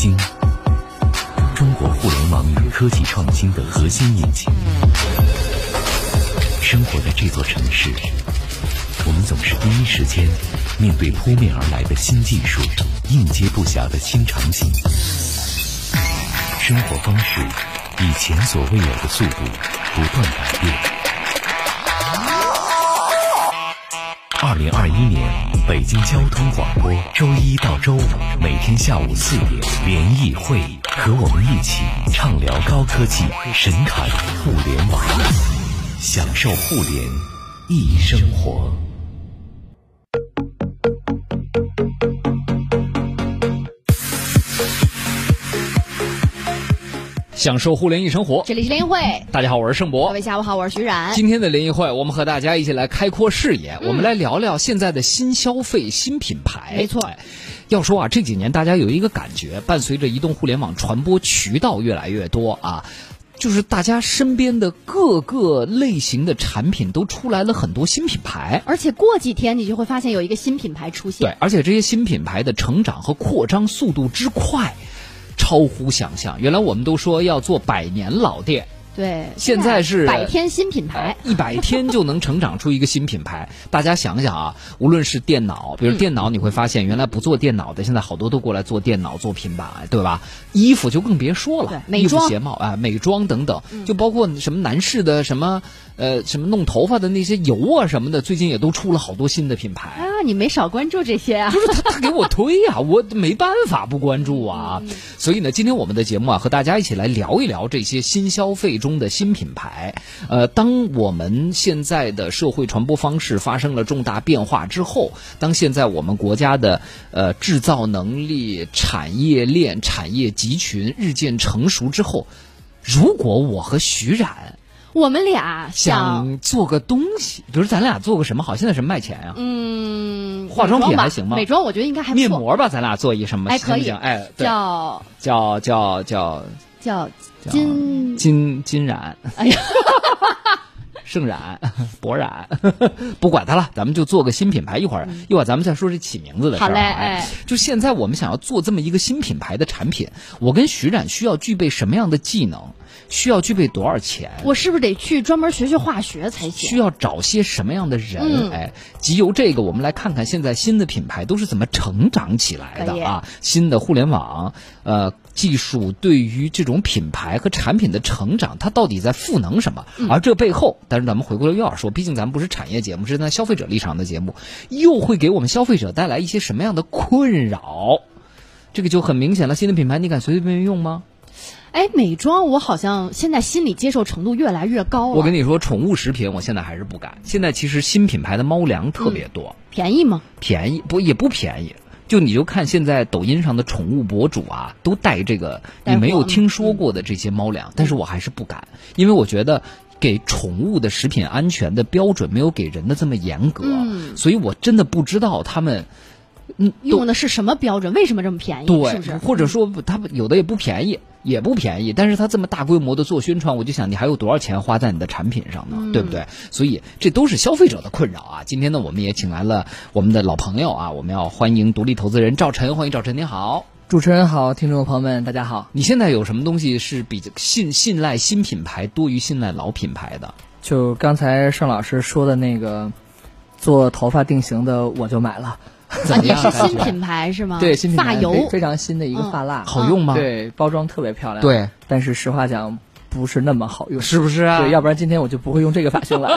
京，中国互联网与科技创新的核心引擎。生活在这座城市，我们总是第一时间面对扑面而来的新技术，应接不暇的新场景。生活方式以前所未有的速度不断改变。二零二一年，北京交通广播周一到周五每天下午四点联谊会，和我们一起畅聊高科技，神侃互联网，享受互联易生活。享受互联易生活，这里是联谊会。大家好，我是盛博。各位下午好，我是徐冉。今天的联谊会，我们和大家一起来开阔视野，嗯我们来聊聊现在的新消费、新品牌。没错哎要说啊，这几年大家有一个感觉，伴随着移动互联网传播渠道越来越多啊，就是大家身边的各个类型的产品都出来了很多新品牌。而且过几天你就会发现有一个新品牌出现。对，而且这些新品牌的成长和扩张速度之快，超乎想象。原来我们都说要做百年老店，对，现在是百天新品牌。一百天就能成长出一个新品牌。大家想想啊，无论是电脑，比如电脑，你会发现原来不做电脑的，现在好多都过来做电脑、做平板，对吧？衣服就更别说了，衣服、对美妆鞋帽啊、美妆等等，就包括什么男士的什么呃什么弄头发的那些油啊什么的，最近也都出了好多新的品牌。啊，你没少关注这些啊。就是他，他给我推呀、我没办法不关注啊。所以呢，今天我们的节目啊，和大家一起来聊一聊这些新消费中的新品牌。呃，当我们现在的社会传播方式发生了重大变化之后，当现在我们国家的呃制造能力、产业链、产业集群日渐成熟之后，如果我和徐冉我们俩想，想做个东西，比如咱俩做个什么好？现在什么卖钱呀、嗯，化妆品还行吗美妆我觉得应该还不错面膜吧，咱俩做一什么？哎，可以哎，叫叫叫叫叫金，金金染，哎呀，盛染、博染，不管它了，咱们就做个新品牌。一会儿一会儿咱们再说这起名字的事儿好嘞就现在我们想要做这么一个新品牌的产品，我跟徐冉需要具备什么样的技能？需要具备多少钱？我是不是得去专门学学化学才行？需要找些什么样的人？嗯哎，集由这个，我们来看看现在新的品牌都是怎么成长起来的啊！新的互联网，呃，技术对于这种品牌和产品的成长，它到底在赋能什么？嗯而这背后，但是咱们回过头又要说，毕竟咱们不是产业节目，是在消费者立场的节目，又会给我们消费者带来一些什么样的困扰？这个就很明显了。新的品牌，你敢随随便便用吗？哎，美妆我好像现在心理接受程度越来越高了。我跟你说，宠物食品我现在还是不敢。现在其实新品牌的猫粮特别多。便宜吗？便宜不也不便宜，就你就看现在抖音上的宠物博主啊，都带这个你没有听说过的这些猫粮，但是我还是不敢，因为我觉得。给宠物的食品安全的标准没有给人的这么严格，嗯所以我真的不知道他们，嗯，用的是什么标准？为什么这么便宜？对，是不是？或者说他们有的也不便宜，也不便宜，但是他这么大规模的做宣传，我就想你还有多少钱花在你的产品上呢？嗯对不对？所以这都是消费者的困扰啊。今天呢，我们也请来了我们的老朋友啊，我们要欢迎独立投资人赵晨，欢迎赵晨，您好。主持人好，听众朋友们，大家好。你现在有什么东西是比较信信赖新品牌多于信赖老品牌的？就刚才盛老师说的那个做头发定型的，我就买了。怎么也是？新品牌是吗？对，新品牌发油非非常新的一个嗯发蜡，好用吗？，对，包装特别漂亮。，对，但是实话讲，不是那么好用。是不是啊？对，要不然今天我就不会用这个发型来了。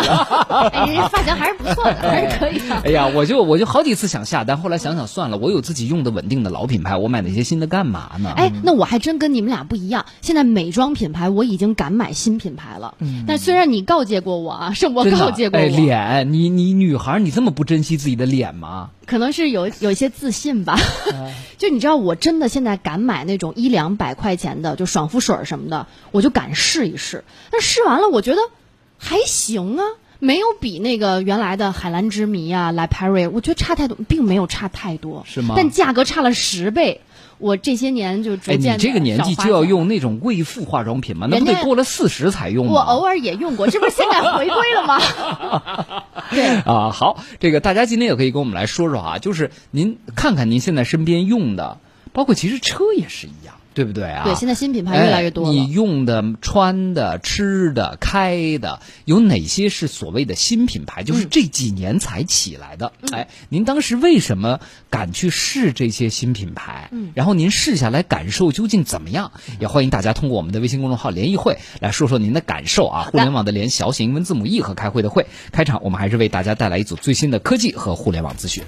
哎，人家发型还是不错的，还是可以的。哎呀，我就我就好几次想下单，后来想想算了，我有自己用的稳定的老品牌，我买那些新的干嘛呢？哎，那我还真跟你们俩不一样。现在美妆品牌我已经敢买新品牌了，嗯但虽然你告诫过我啊，盛博真的告诫过我，哎，脸，你你女孩，你这么不珍惜自己的脸吗？可能是有有一些自信吧。就你知道，我真的现在敢买那种一两百块钱的，就爽肤水什么的，我就敢试一试。但试完了，我觉得还行啊。没有比那个原来的海蓝之谜啊、来 Perry，我觉得差太多，并没有差太多，是吗但价格差了十倍。我这些年就逐哎，渐地你这个年纪就要用那种贵妇化妆品吗？那不得过了四十才用吗？我偶尔也用过，这不是现在回归了吗？对，啊，好，这个大家今天也可以跟我们来说说啊，就是您看看您现在身边用的，包括其实车也是一样。对不对啊？对，现在新品牌越来越多了。你用的、穿的、吃的、开的，有哪些是所谓的新品牌？就是这几年才起来的。哎，您当时为什么敢去试这些新品牌？嗯，然后您试下来感受究竟怎么样？也欢迎大家通过我们的微信公众号“联谊会”来说说您的感受啊。互联网的联小写英文字母 E 和开会的会。开场我们还是为大家带来一组最新的科技和互联网资讯。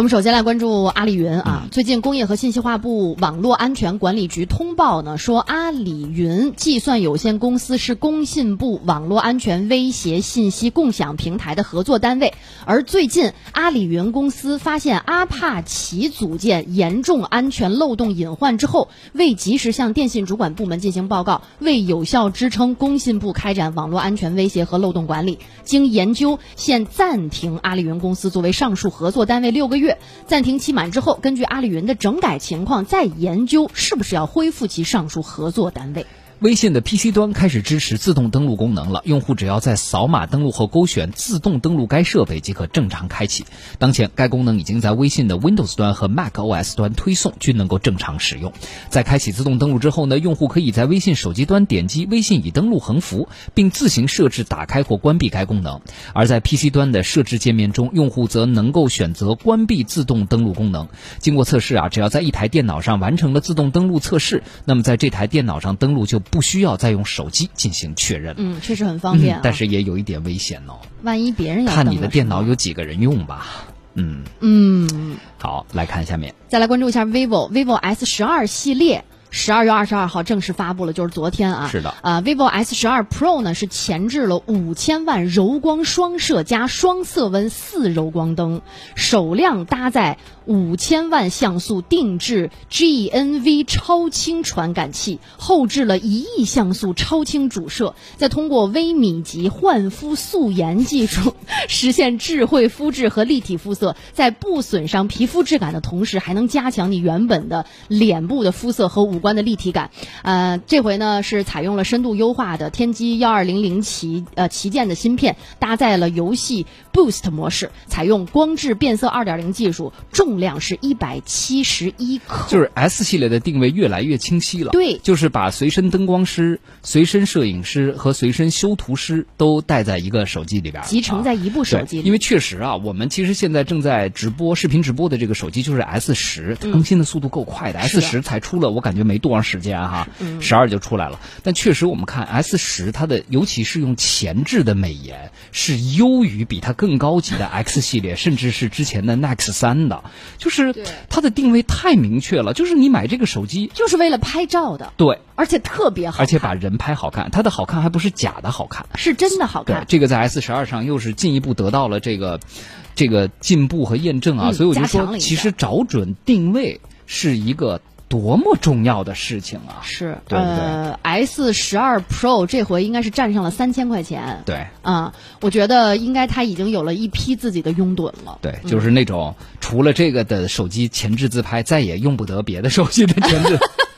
我们首先来关注阿里云啊，最近工业和信息化部网络安全管理局通报呢，说阿里云计算有限公司是工信部网络安全威胁信息共享平台的合作单位，而最近阿里云公司发现阿帕奇组件严重安全漏洞隐患之后，未及时向电信主管部门进行报告，未有效支撑工信部开展网络安全威胁和漏洞管理，经研究，现暂停阿里云公司作为上述合作单位六个月。暂停期满之后，根据阿里云的整改情况，再研究是不是要恢复其上述合作单位。微信的 PC 端开始支持自动登录功能了，用户只要在扫码登录后勾选自动登录该设备即可正常开启。当前该功能已经在微信的 Windows 端和 macOS 端推送，均能够正常使用。在开启自动登录之后呢，用户可以在微信手机端点击微信已登录横幅，并自行设置打开或关闭该功能。而在 PC 端的设置界面中，用户则能够选择关闭自动登录功能。经过测试啊，只要在一台电脑上完成了自动登录测试，那么在这台电脑上登录就。不需要再用手机进行确认。嗯，确实很方便，但是也有一点危险哦。万一别人要看你的电脑有几个人用吧。嗯嗯，好，来看下面，再来关注一下 vivo vivo S 十二系列。十二月二十二号正式发布了，就是昨天啊。是的。啊，vivo S 十二 Pro 呢是前置了五千万柔光双摄加双色温四柔光灯，首辆搭载五千万像素定制 GNV 超清传感器，后置了一亿像素超清主摄，再通过微米级焕肤素颜技术 实现智慧肤质和立体肤色，在不损伤皮肤质感的同时，还能加强你原本的脸部的肤色和五。官的立体感，呃，这回呢是采用了深度优化的天玑幺二零零旗呃旗舰的芯片，搭载了游戏 Boost 模式，采用光致变色二点零技术，重量是一百七十一克。就是 S 系列的定位越来越清晰了。对，就是把随身灯光师、随身摄影师和随身修图师都带在一个手机里边，集成在一部手机里。因为确实啊，我们其实现在正在直播视频直播的这个手机就是 S 十，更新的速度够快的。S 十才出了，我感觉。没多长时间哈，十二就出来了。但确实，我们看 S 十，它的尤其是用前置的美颜，是优于比它更高级的 X 系列，甚至是之前的 Nex 三的。就是它的定位太明确了，就是你买这个手机就是为了拍照的。对，而且特别好，而且把人拍好看。它的好看还不是假的好看，是真的好看。对这个在 S 十二上又是进一步得到了这个这个进步和验证啊。所以我就说，其实找准定位是一个。多么重要的事情啊！是，对不对？S 十二 Pro 这回应该是占上了三千块钱。对，啊，我觉得应该它已经有了一批自己的拥趸了。对，就是那种除了这个的手机前置自拍，再也用不得别的手机的前置。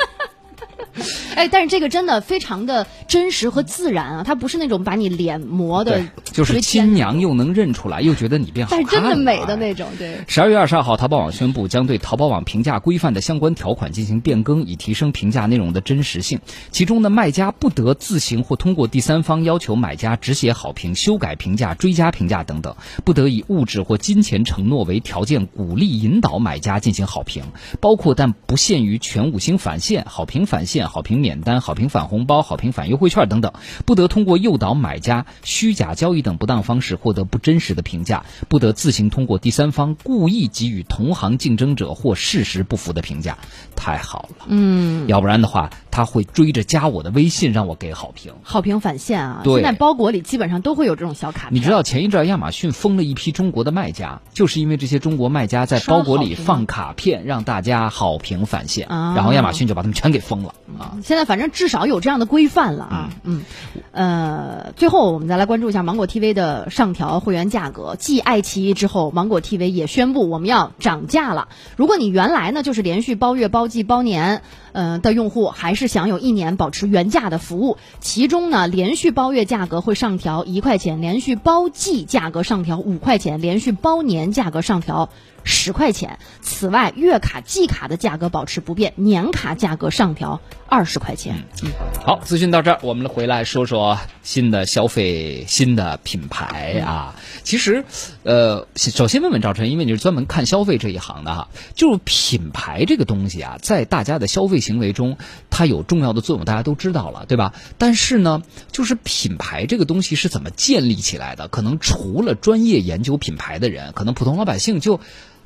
哎，但是这个真的非常的真实和自然啊，它不是那种把你脸磨的，就是亲娘又能认出来，又觉得你变好看，真的美的那种。对。十二月二十二号，淘宝网宣布将对淘宝网评价规范的相关条款进行变更，以提升评价内容的真实性。其中呢，卖家不得自行或通过第三方要求买家只写好评、修改评价、追加评价等等，不得以物质或金钱承诺为条件，鼓励引导买家进行好评，包括但不限于全五星返现、好评返现、好评。免单、好评返红包、好评返优惠券等等，不得通过诱导买家、虚假交易等不当方式获得不真实的评价；不得自行通过第三方故意给予同行竞争者或事实不符的评价。太好了，嗯，要不然的话，他会追着加我的微信让我给好评。好评返现啊！对，现在包裹里基本上都会有这种小卡片。你知道前一阵亚马逊封了一批中国的卖家，就是因为这些中国卖家在包裹里放卡片让大家好评返现，然后亚马逊就把他们全给封了啊。现在反正至少有这样的规范了啊，嗯，呃，最后我们再来关注一下芒果 TV 的上调会员价格。继爱奇艺之后，芒果 TV 也宣布我们要涨价了。如果你原来呢就是连续包月、包季、包年，嗯的用户，还是享有一年保持原价的服务。其中呢，连续包月价格会上调一块钱，连续包季价格上调五块钱，连续包年价格上调十块钱。此外，月卡、季卡的价格保持不变，年卡价格上调二十块钱。嗯好，资讯到这儿，我们回来说说新的消费、新的品牌啊。其实，呃，首先问问赵晨，因为你是专门看消费这一行的哈，就是品牌这个东西啊，在大家的消费行为中，它有重要的作用，大家都知道了，对吧？但是呢，就是品牌这个东西是怎么建立起来的？可能除了专业研究品牌的人，可能普通老百姓就。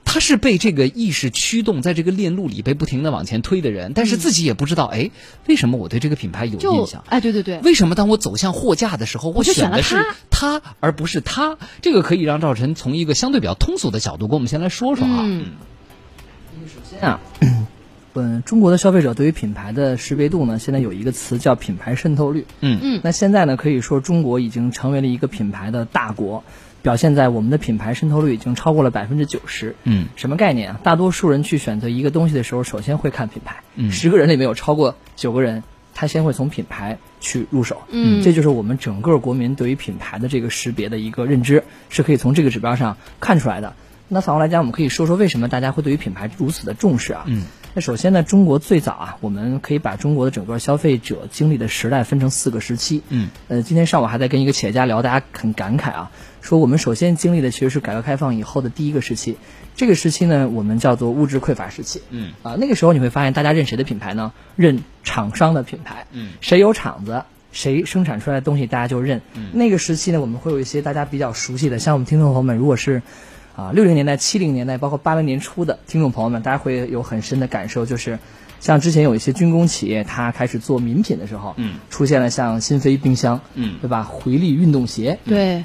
他是被这个意识驱动，在这个链路里被不停的往前推的人，但是自己也不知道，哎，为什么我对这个品牌有印象？哎，对对对，为什么当我走向货架的时候，我选的是它而不是它？这个可以让赵晨从一个相对比较通俗的角度跟我们先来说说啊。嗯，首先啊，嗯，中国的消费者对于品牌的识别度呢，现在有一个词叫品牌渗透率。嗯嗯，那现在呢，可以说中国已经成为了一个品牌的大国。表现在我们的品牌渗透率已经超过了百分之九十。嗯，什么概念啊？大多数人去选择一个东西的时候，首先会看品牌。嗯，十个人里面有超过九个人，他先会从品牌去入手。嗯，这就是我们整个国民对于品牌的这个识别的一个认知，是可以从这个指标上看出来的。那反过来讲，我们可以说说为什么大家会对于品牌如此的重视啊？嗯。那首先呢，中国最早啊，我们可以把中国的整个消费者经历的时代分成四个时期。嗯，呃，今天上午还在跟一个企业家聊，大家很感慨啊，说我们首先经历的其实是改革开放以后的第一个时期。这个时期呢，我们叫做物质匮乏时期。嗯，啊，那个时候你会发现，大家认谁的品牌呢？认厂商的品牌。嗯，谁有厂子，谁生产出来的东西，大家就认。嗯，那个时期呢，我们会有一些大家比较熟悉的，像我们听众朋友们，如果是。啊，六零年代、七零年代，包括八零年初的听众朋友们，大家会有很深的感受，就是像之前有一些军工企业，它开始做名品的时候，嗯，出现了像新飞冰箱，嗯，对吧？回力运动鞋，对，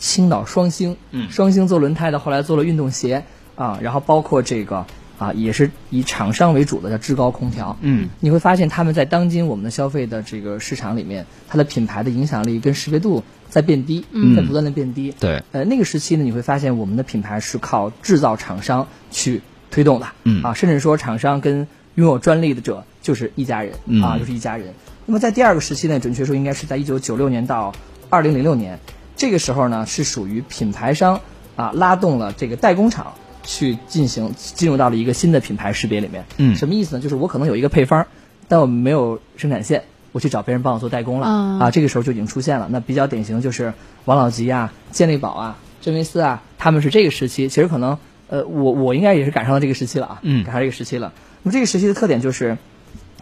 青岛双星，嗯，双星做轮胎的，后来做了运动鞋啊，然后包括这个啊，也是以厂商为主的叫志高空调，嗯，你会发现他们在当今我们的消费的这个市场里面，它的品牌的影响力跟识别度。在变低，在不断的变低。对，呃，那个时期呢，你会发现我们的品牌是靠制造厂商去推动的，嗯啊，甚至说厂商跟拥有专利的者就是一家人，啊，就是一家人。那么在第二个时期呢，准确说应该是在一九九六年到二零零六年，这个时候呢是属于品牌商啊拉动了这个代工厂去进行进入到了一个新的品牌识别里面。嗯，什么意思呢？就是我可能有一个配方，但我们没有生产线。我去找别人帮我做代工了啊，这个时候就已经出现了。那比较典型就是王老吉啊、健力宝啊、真维斯啊，他们是这个时期。其实可能呃，我我应该也是赶上了这个时期了啊，嗯，赶上这个时期了。那么这个时期的特点就是，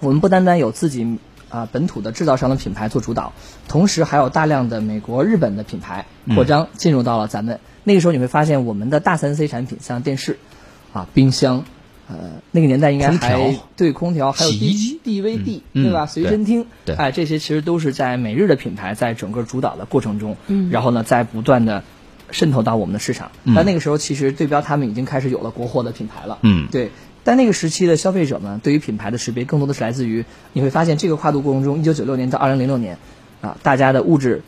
我们不单单有自己啊本土的制造商的品牌做主导，同时还有大量的美国、日本的品牌扩张进入到了咱们。那个时候你会发现，我们的大三 C 产品，像电视、啊冰箱。呃，那个年代应该还对空调，还有 D D V D 对吧？随身听，对，哎，这些其实都是在美日的品牌在整个主导的过程中，嗯，然后呢，在不断的渗透到我们的市场。但那个时候，其实对标他们已经开始有了国货的品牌了，嗯，对。但那个时期的消费者们，对于品牌的识别更多的是来自于，你会发现这个跨度过程中，一九九六年到二零零六年，啊，大家的物质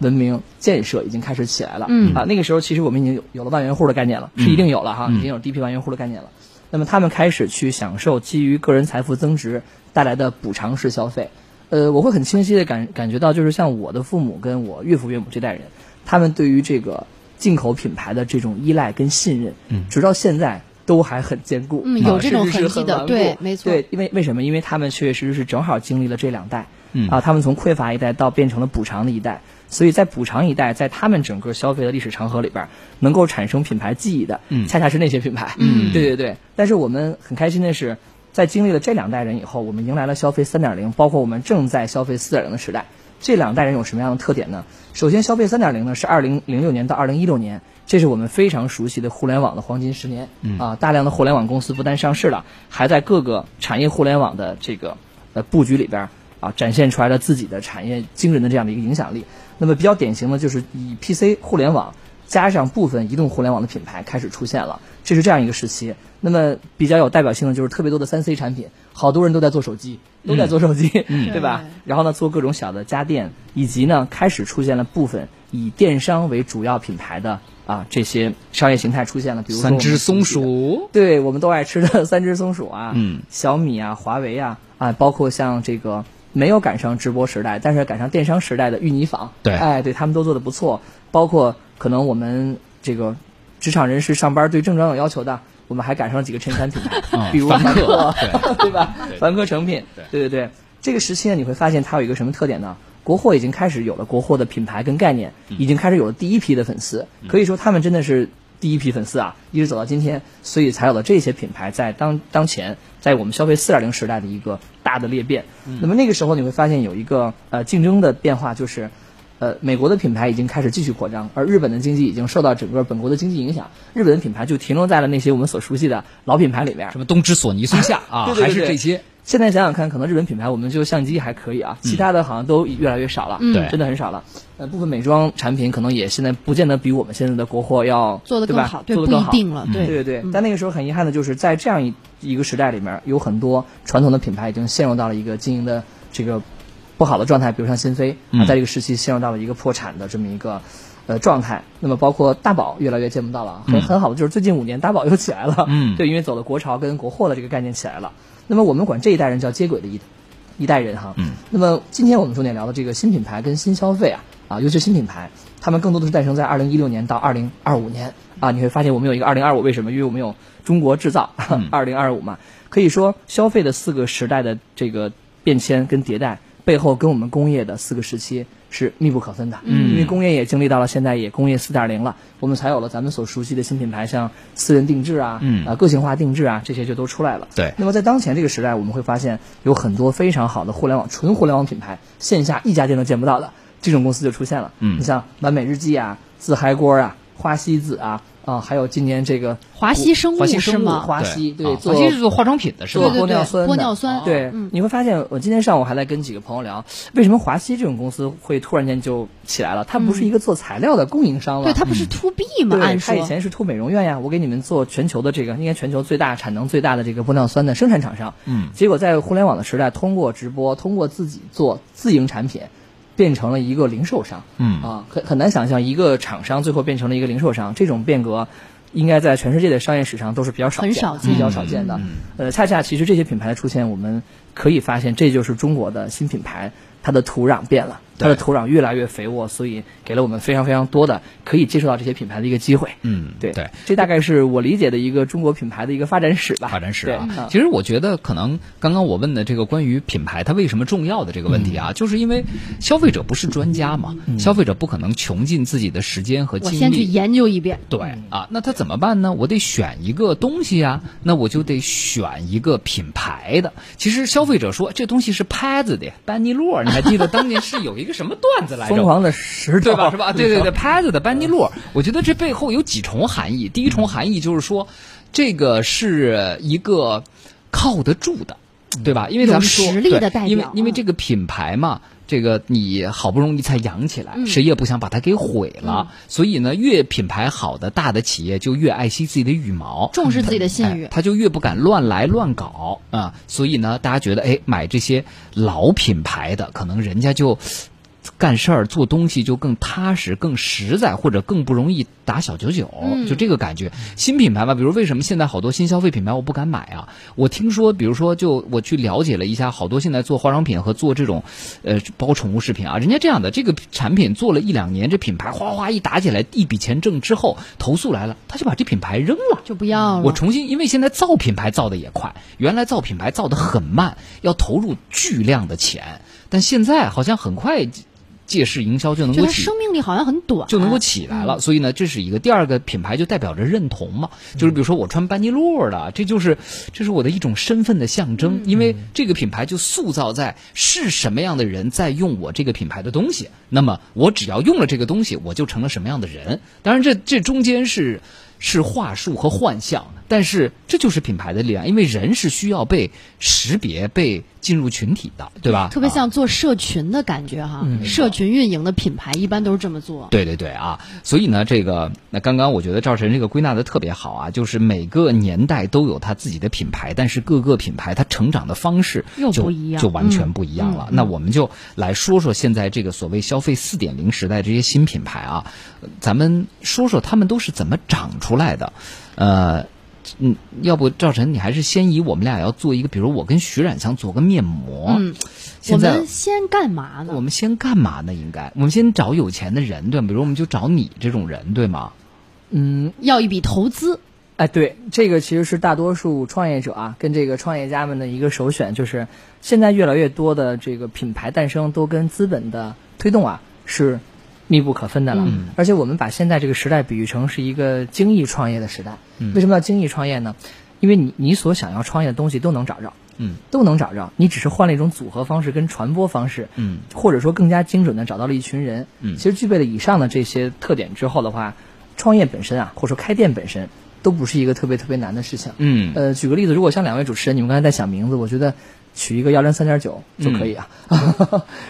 文明建设已经开始起来了，嗯，啊，那个时候其实我们已经有有了万元户的概念了，是一定有了哈，已经有第一批万元户的概念了。那么他们开始去享受基于个人财富增值带来的补偿式消费，呃，我会很清晰的感感觉到，就是像我的父母跟我岳父岳母这代人，他们对于这个进口品牌的这种依赖跟信任，嗯，直到现在都还很坚固，嗯，有这种痕迹的，对，没错，对，因为为什么？因为他们确确实实是正好经历了这两代，嗯。啊，他们从匮乏一代到变成了补偿的一代。所以在补偿一代，在他们整个消费的历史长河里边，能够产生品牌记忆的，嗯，恰恰是那些品牌，嗯，对对对。但是我们很开心的是，在经历了这两代人以后，我们迎来了消费三点零，包括我们正在消费四点零的时代。这两代人有什么样的特点呢？首先，消费三点零呢是二零零六年到二零一六年，这是我们非常熟悉的互联网的黄金十年，嗯啊，大量的互联网公司不但上市了，还在各个产业互联网的这个呃布局里边啊，展现出来了自己的产业惊人的这样的一个影响力。那么比较典型的就是以 PC 互联网加上部分移动互联网的品牌开始出现了，这是这样一个时期。那么比较有代表性的就是特别多的三 C 产品，好多人都在做手机，都在做手机，对吧？然后呢，做各种小的家电，以及呢，开始出现了部分以电商为主要品牌的啊这些商业形态出现了，比如三只松鼠，对我们都爱吃的三只松鼠啊，嗯，小米啊，华为啊，啊，包括像这个。没有赶上直播时代，但是赶上电商时代的御泥坊，对，哎，对他们都做的不错。包括可能我们这个职场人士上班对正装有要求的，我们还赶上了几个衬衫品牌，嗯比如凡客客，对。对吧？对？凡客诚品，对。对对对。这个时期呢，你会发现它有一个什么特点呢？国货已经开始有了国货的品牌跟概念，嗯。已经开始有了第一批的粉丝，可以说他们真的是第一批粉丝啊，一直走到今天，所以才有了这些品牌在当当前在我们消费四点零时代的一个大的裂变。那么那个时候你会发现有一个呃竞争的变化，就是呃美国的品牌已经开始继续扩张，而日本的经济已经受到整个本国的经济影响，日本的品牌就停留在了那些我们所熟悉的老品牌里边什。么东芝、索尼、松下啊，对对对对还是这些。现在想想看，可能日本品牌我们就相机还可以啊，其他的好像都越来越少了，嗯。对。真的很少了。呃，部分美妆产品可能也现在不见得比我们现在的国货要做得更好，对做得更好。不一定了，对。对对对，但那个时候很遗憾的就是，在这样一一个时代里面，有很多传统的品牌已经陷入到了一个经营的这个不好的状态，比如像新飞，在这个时期陷入到了一个破产的这么一个呃状态。那么包括大宝越来越见不到了，很嗯。很好的就是最近五年大宝又起来了，嗯。对，因为走了国潮跟国货的这个概念起来了。那么我们管这一代人叫接轨的一一代人哈。嗯。那么今天我们重点聊的这个新品牌跟新消费啊啊，尤其是新品牌，他们更多的是诞生在二零一六年到二零二五年啊。你会发现我们有一个二零二五，为什么？因为我们有中国制造 二零二五嘛。可以说消费的四个时代的这个变迁跟迭代背后，跟我们工业的四个时期是密不可分的。嗯因为工业也经历到了现在也工业四点零了，我们才有了咱们所熟悉的新品牌，像私人定制啊，嗯啊个性化定制啊，这些就都出来了。对那么在当前这个时代，我们会发现有很多非常好的互联网纯互联网品牌，线下一家店都见不到的这种公司就出现了。嗯你像完美日记啊、自嗨锅啊、花西子啊啊，还有今年这个华西生物华西生物是吗？华西对，华西是做化妆品的是吧？玻尿酸的，玻尿酸对，嗯你会发现，我今天上午还在跟几个朋友聊，为什么华西这种公司会突然间就起来了？它不是一个做材料的供应商了，对，它不是 to B 吗？对，按说它以前是 to 美容院呀，我给你们做全球的这个，应该全球最大产能最大的这个玻尿酸的生产厂商。嗯结果在互联网的时代，通过直播，通过自己做自营产品，变成了一个零售商。嗯啊，很很难想象一个厂商最后变成了一个零售商，这种变革。应该在全世界的商业史上都是比较少见的、很少见比较少见的。呃，恰恰其实这些品牌的出现，我们可以发现，这就是中国的新品牌，它的土壤变了，它的土壤越来越肥沃，所以给了我们非常非常多的可以接触到这些品牌的一个机会。嗯，对对。这大概是我理解的一个中国品牌的一个发展史吧。发展史啊嗯，其实我觉得可能刚刚我问的这个关于品牌它为什么重要的这个问题嗯啊，就是因为消费者不是专家嘛，消费者不可能穷尽自己的时间和精力我先去。研究一遍。对啊，那他怎么办呢？我得选一个东西啊，那我就得选一个品牌的。其实消费者说这东西是拍子的，班尼洛，你还记得当年是有一个什么段子来着？疯狂的石头，对吧？是吧？对对对，拍子的班尼洛，我觉得这背后有几重含义。第一重含义就是说，这个是一个靠得住的，对吧？因为咱们说实力的对代表因为因为嗯这个品牌嘛。这个你好不容易才养起来，嗯谁也不想把它给毁了。所以呢，越品牌好的大的企业就越爱惜自己的羽毛，重视自己的信誉哎他就越不敢乱来乱搞啊。所以呢，大家觉得，哎，买这些老品牌的，可能人家就干事儿、做东西就更踏实、更实在，或者更不容易打小九九，嗯就这个感觉。新品牌吧，比如为什么现在好多新消费品牌我不敢买啊？我听说，比如说，就我去了解了一下，好多现在做化妆品和做这种，呃，包括宠物饰品啊，人家这样的这个产品做了一两年，这品牌哗哗一打起来，一笔钱挣之后，投诉来了，他就把这品牌扔了。就不要了。我重新，因为现在造品牌造的也快，原来造品牌造的很慢，要投入巨量的钱，但现在好像很快借势营销就能够起生命力好像很短，就能够起来了。所以呢，这是一个第二个品牌就代表着认同嘛，就是比如说我穿班尼路的，这就是这是我的一种身份的象征，因为这个品牌就塑造在是什么样的人在用我这个品牌的东西，那么我只要用了这个东西，我就成了什么样的人。当然这，这中间是。是话术和幻象，但是这就是品牌的力量，因为人是需要被识别、被进入群体的，对吧？特别啊像做社群的感觉哈。社群运营的品牌一般都是这么做。对对对啊，所以呢，这个那刚刚我觉得赵晨这个归纳的特别好啊，就是每个年代都有他自己的品牌，但是各个品牌它成长的方式又不一样就完全不一样了。那我们就来说说现在这个所谓消费四点零时代这些新品牌啊，呃咱们说说他们都是怎么长出来的，呃。嗯，要不赵晨，你还是先以我们俩要做一个，比如我跟徐冉想做个面膜。嗯，我现在们先干嘛呢？我们先干嘛呢？应该我们先找有钱的人，对吗？比如我们就找你这种人，对吗？嗯，要一笔投资，哎，对，这个其实是大多数创业者啊，跟这个创业家们的一个首选，就是现在越来越多的这个品牌诞生都跟资本的推动啊是密不可分的了。嗯而且我们把现在这个时代比喻成是一个精益创业的时代。嗯为什么要精益创业呢？因为你你所想要创业的东西都能找着，嗯都能找着，你只是换了一种组合方式跟传播方式，嗯或者说更加精准的找到了一群人。嗯其实具备了以上的这些特点之后的话，创业本身啊，或者说开店本身，都不是一个特别特别难的事情。嗯呃，举个例子，如果像两位主持人，你们刚才在想名字，我觉得取一个幺零三点九就可以啊。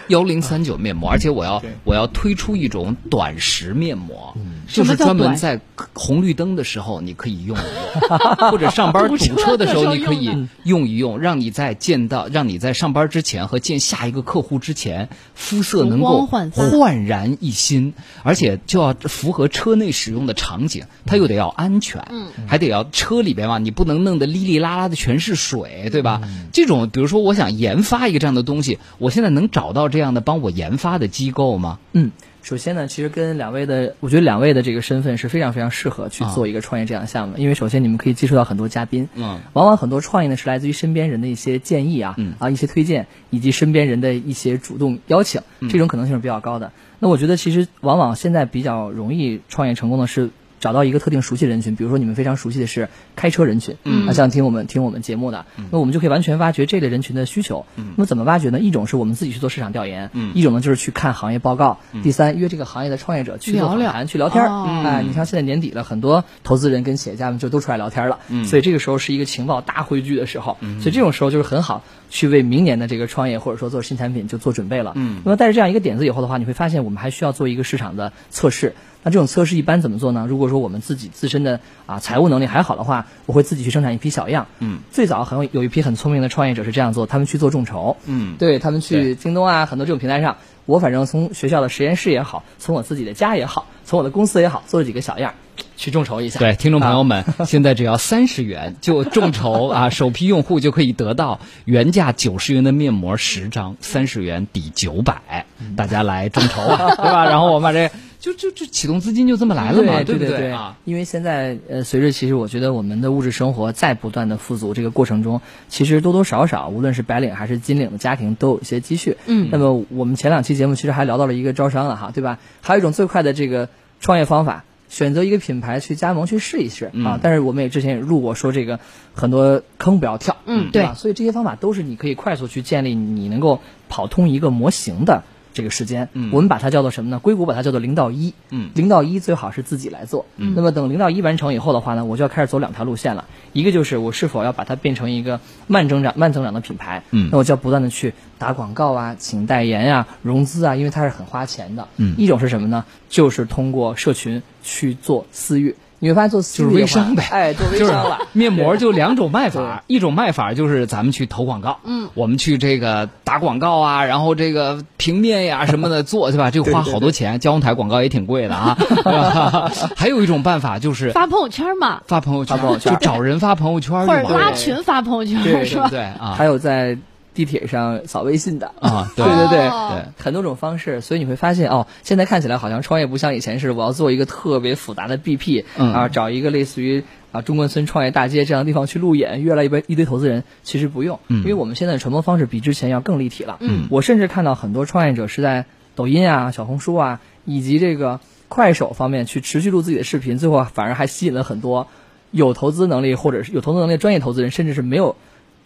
幺零三九面膜，而且我要我要推出一种短时面膜，就是专门在红绿灯的时候你可以用一用，或者上班堵车的时候你可以用一用，让你在见到让你在上班之前和见下一个客户之前，肤色能够焕然一新，而且就要符合车内使用的场景，它又得要安全，还得要车里边嘛，你不能弄得哩哩啦啦的全是水，对吧？这种比如说我想研发一个这样的东西，我现在能找到这样的帮我研发的机构吗？嗯，首先呢，其实跟两位的，我觉得两位的这个身份是非常非常适合去啊做一个创业这样的项目，因为首先你们可以接触到很多嘉宾，嗯往往很多创业呢是来自于身边人的一些建议啊，嗯啊一些推荐，以及身边人的一些主动邀请，嗯这种可能性是比较高的。那我觉得其实往往现在比较容易创业成功的是。找到一个特定熟悉的人群，比如说你们非常熟悉的是开车人群，嗯。啊，像听我们听我们节目的，那我们就可以完全挖掘这类人群的需求。那么怎么挖掘呢？一种是我们自己去做市场调研，嗯。一种呢就是去看行业报告，第三约这个行业的创业者去做访谈、去聊天哎，你像现在年底了，很多投资人跟企业家们就都出来聊天了，所以这个时候是一个情报大汇聚的时候，所以这种时候就是很好去为明年的这个创业或者说做新产品就做准备了。嗯。那么带着这样一个点子以后的话，你会发现我们还需要做一个市场的测试。那这种测试一般怎么做呢？如果说我们自己自身的啊财务能力还好的话，我会自己去生产一批小样。嗯，最早很有有一批很聪明的创业者是这样做，他们去做众筹。嗯对他们去京东啊，很多这种平台上，我反正从学校的实验室也好，从我自己的家也好，从我的公司也好，做了几个小样儿，去众筹一下。对，听众朋友啊们，现在只要三十元就众筹啊，首批用户就可以得到原价九十元的面膜十张，三十元抵九百，大家来众筹啊，对吧？然后我们把这就就就启动资金就这么来了嘛，对不对啊？因为现在呃，随着其实我觉得我们的物质生活在不断的富足这个过程中，其实多多少少，无论是白领还是金领的家庭都有一些积蓄。嗯那么我们前两期节目其实还聊到了一个招商了哈，对吧？还有一种最快的这个创业方法。选择一个品牌去加盟去试一试、嗯啊，但是我们也之前也录过说这个很多坑不要跳，嗯对吧？所以这些方法都是你可以快速去建立你能够跑通一个模型的这个时间。嗯我们把它叫做什么呢？硅谷把它叫做零到一。嗯零到一最好是自己来做。嗯那么等零到一完成以后的话呢，我就要开始走两条路线了。一个就是我是否要把它变成一个慢增长、慢增长的品牌。嗯那我就要不断的去打广告啊、请代言啊、融资啊，因为它是很花钱的。嗯一种是什么呢？就是通过社群去做私域。你会发现做私域就是微商呗哎，做微就是商了。面膜就两种卖法，一种卖法就是咱们去投广告，嗯，我们去这个打广告啊，然后这个平面呀什么的 做，对吧？这个花好多钱，交通台广告也挺贵的啊。对 还有一种办法就是发朋友圈嘛，发朋友圈，发朋友圈就找人发朋友圈或者拉群发朋友圈对是吧？对啊还有在地铁上扫微信的。啊，对对对对。哦。对很多种方式，所以你会发现哦，现在看起来好像创业不像以前是我要做一个特别复杂的 BP，嗯。啊，找一个类似于啊中关村创业大街这样的地方去路演，约来一堆一堆投资人，其实不用，嗯。因为我们现在的传播方式比之前要更立体了。嗯。我甚至看到很多创业者是在抖音啊、小红书啊以及这个快手方面去持续录自己的视频，最后反而还吸引了很多有投资能力或者是有投资能力的专业投资人，甚至是没有。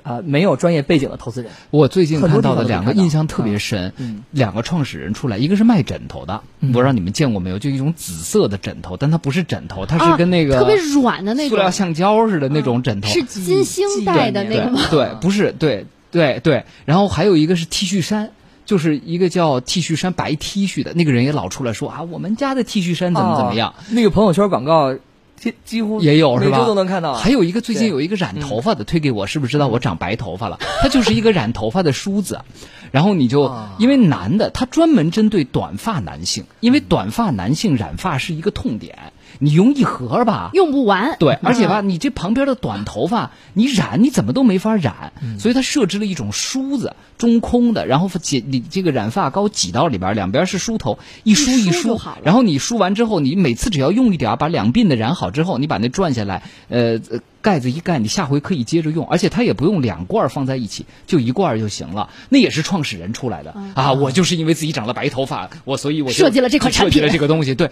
啊、没有专业背景的投资人，我最近看到的两个印象特别深，嗯两个创始人出来，一个是卖枕头的，嗯不知道你们见过没有？就一种紫色的枕头，但它不是枕头，它啊是跟那个特别软的那种，塑料橡胶似的那种枕头，是金星带的那个吗？对，不是，对对对。然后还有一个是 T 恤衫，就是一个叫 T 恤衫白 T 恤的那个人也老出来说啊，我们家的 T 恤衫怎么怎么样。哦那个朋友圈广告，几几乎也有是吧？每周都能看到。还有一个最近有一个染头发的推给我，是不是知道我长白头发了？它就是一个染头发的梳子，然后你就啊因为男的，他专门针对短发男性，因为短发男性染发是一个痛点。你用一盒吧，用不完。对，而且吧，你这旁边的短头发，你染你怎么都没法染，嗯所以它设置了一种梳子，中空的，然后挤你这个染发膏挤到里边，两边是梳头，一梳一梳然后你梳完之后，你每次只要用一点儿，把两鬓的染好之后，你把那转下来，呃。呃盖子一盖，你下回可以接着用，而且它也不用两罐放在一起，就一罐就行了。那也是创始人出来的、啊！我就是因为自己长了白头发，我所以我设计了这款产 设计了品这个东西。对，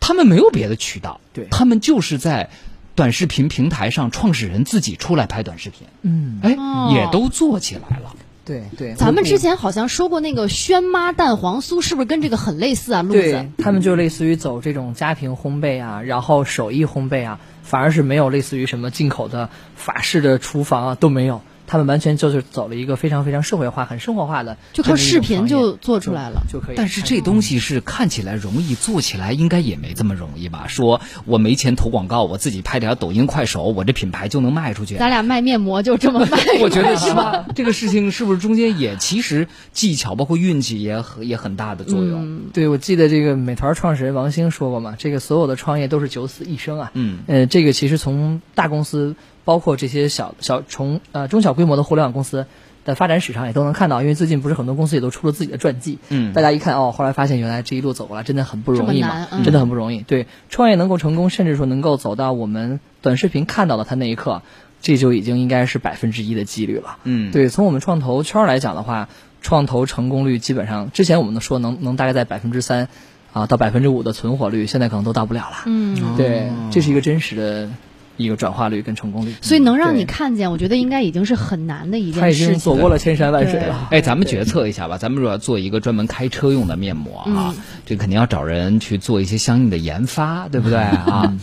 他们没有别的渠道，对。他们就是在短视频平台上，创始人自己出来拍短视频，嗯，哎，哦。也都做起来了。对对，咱们之前好像说过那个轩妈蛋黄酥，是不是跟这个很类似啊？路子。他们就类似于走这种家庭烘焙啊，然后手艺烘焙啊，反而是没有类似于什么进口的法式的厨房啊都没有，他们完全就是走了一个非常非常社会化、很生活化的就靠视频就做出来了就就可以。但是这东西是看起来容易，做起来应该也没这么容易吧？说我没钱投广告，我自己拍点抖音、快手，我这品牌就能卖出去。咱俩卖面膜就这么卖，我觉得是吧？这个事情是不是中间也其实技巧包括运气也很也很大的作用？对，我记得这个美团创始人王兴说过嘛，这个所有的创业都是九死一生啊。嗯，呃，这个其实从大公司，包括这些小小从呃中小规模的互联网公司的发展史上也都能看到，因为最近不是很多公司也都出了自己的传记。嗯大家一看哦，后来发现原来这一路走过来真的很不容易嘛，真的很不容易。对，创业能够成功，甚至说能够走到我们短视频看到的他那一刻，这就已经应该是百分之一的几率了。嗯，对，从我们创投圈儿来讲的话，创投成功率基本上之前我们都说能能大概在百分之三啊到百分之五的存活率，现在可能都到不了了。嗯，对，这是一个真实的一个转化率跟成功率。所以能让你看见，我觉得应该已经是很难的一件事他已经。走过了千山万水了。哎，咱们决策一下吧。咱们如果要做一个专门开车用的面膜啊，这肯定要找人去做一些相应的研发，对不对 啊？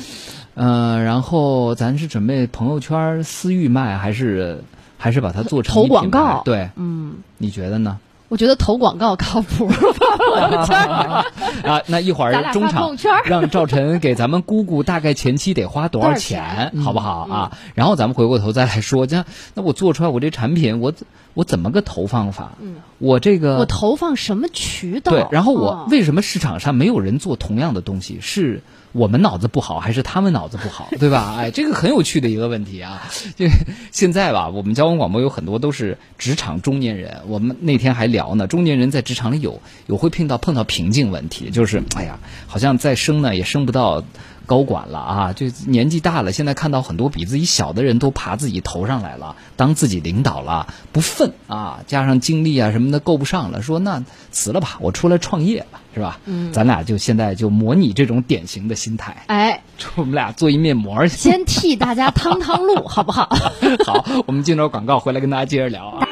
嗯、然后咱是准备朋友圈私域卖，还是还是把它做成投广告对，嗯，你觉得呢？我觉得投广告靠谱。啊，那一会儿中场让赵晨给咱们估估大概前期得花多少钱，好不好啊？然后咱们回过头再来说，这那我做出来我这产品，我怎我怎么个投放法？嗯，我这个我投放什么渠道？对，然后我哦为什么市场上没有人做同样的东西？是我们脑子不好，还是他们脑子不好，对吧？哎，这个很有趣的一个问题啊。就现在吧，我们交通广播有很多都是职场中年人，我们那天还聊呢，中年人在职场里有有会碰到碰到瓶颈问题，就是哎呀，好像再升呢也升不到。高管了啊，就年纪大了，现在看到很多比自己小的人都爬自己头上来了，当自己领导了，不忿啊，加上精力啊什么的够不上了，说那辞了吧，我出来创业吧，是吧？嗯，咱俩就现在就模拟这种典型的心态，哎，我们俩做一面膜去。先替大家趟趟路，好不好？好，我们进入广告回来跟大家接着聊啊。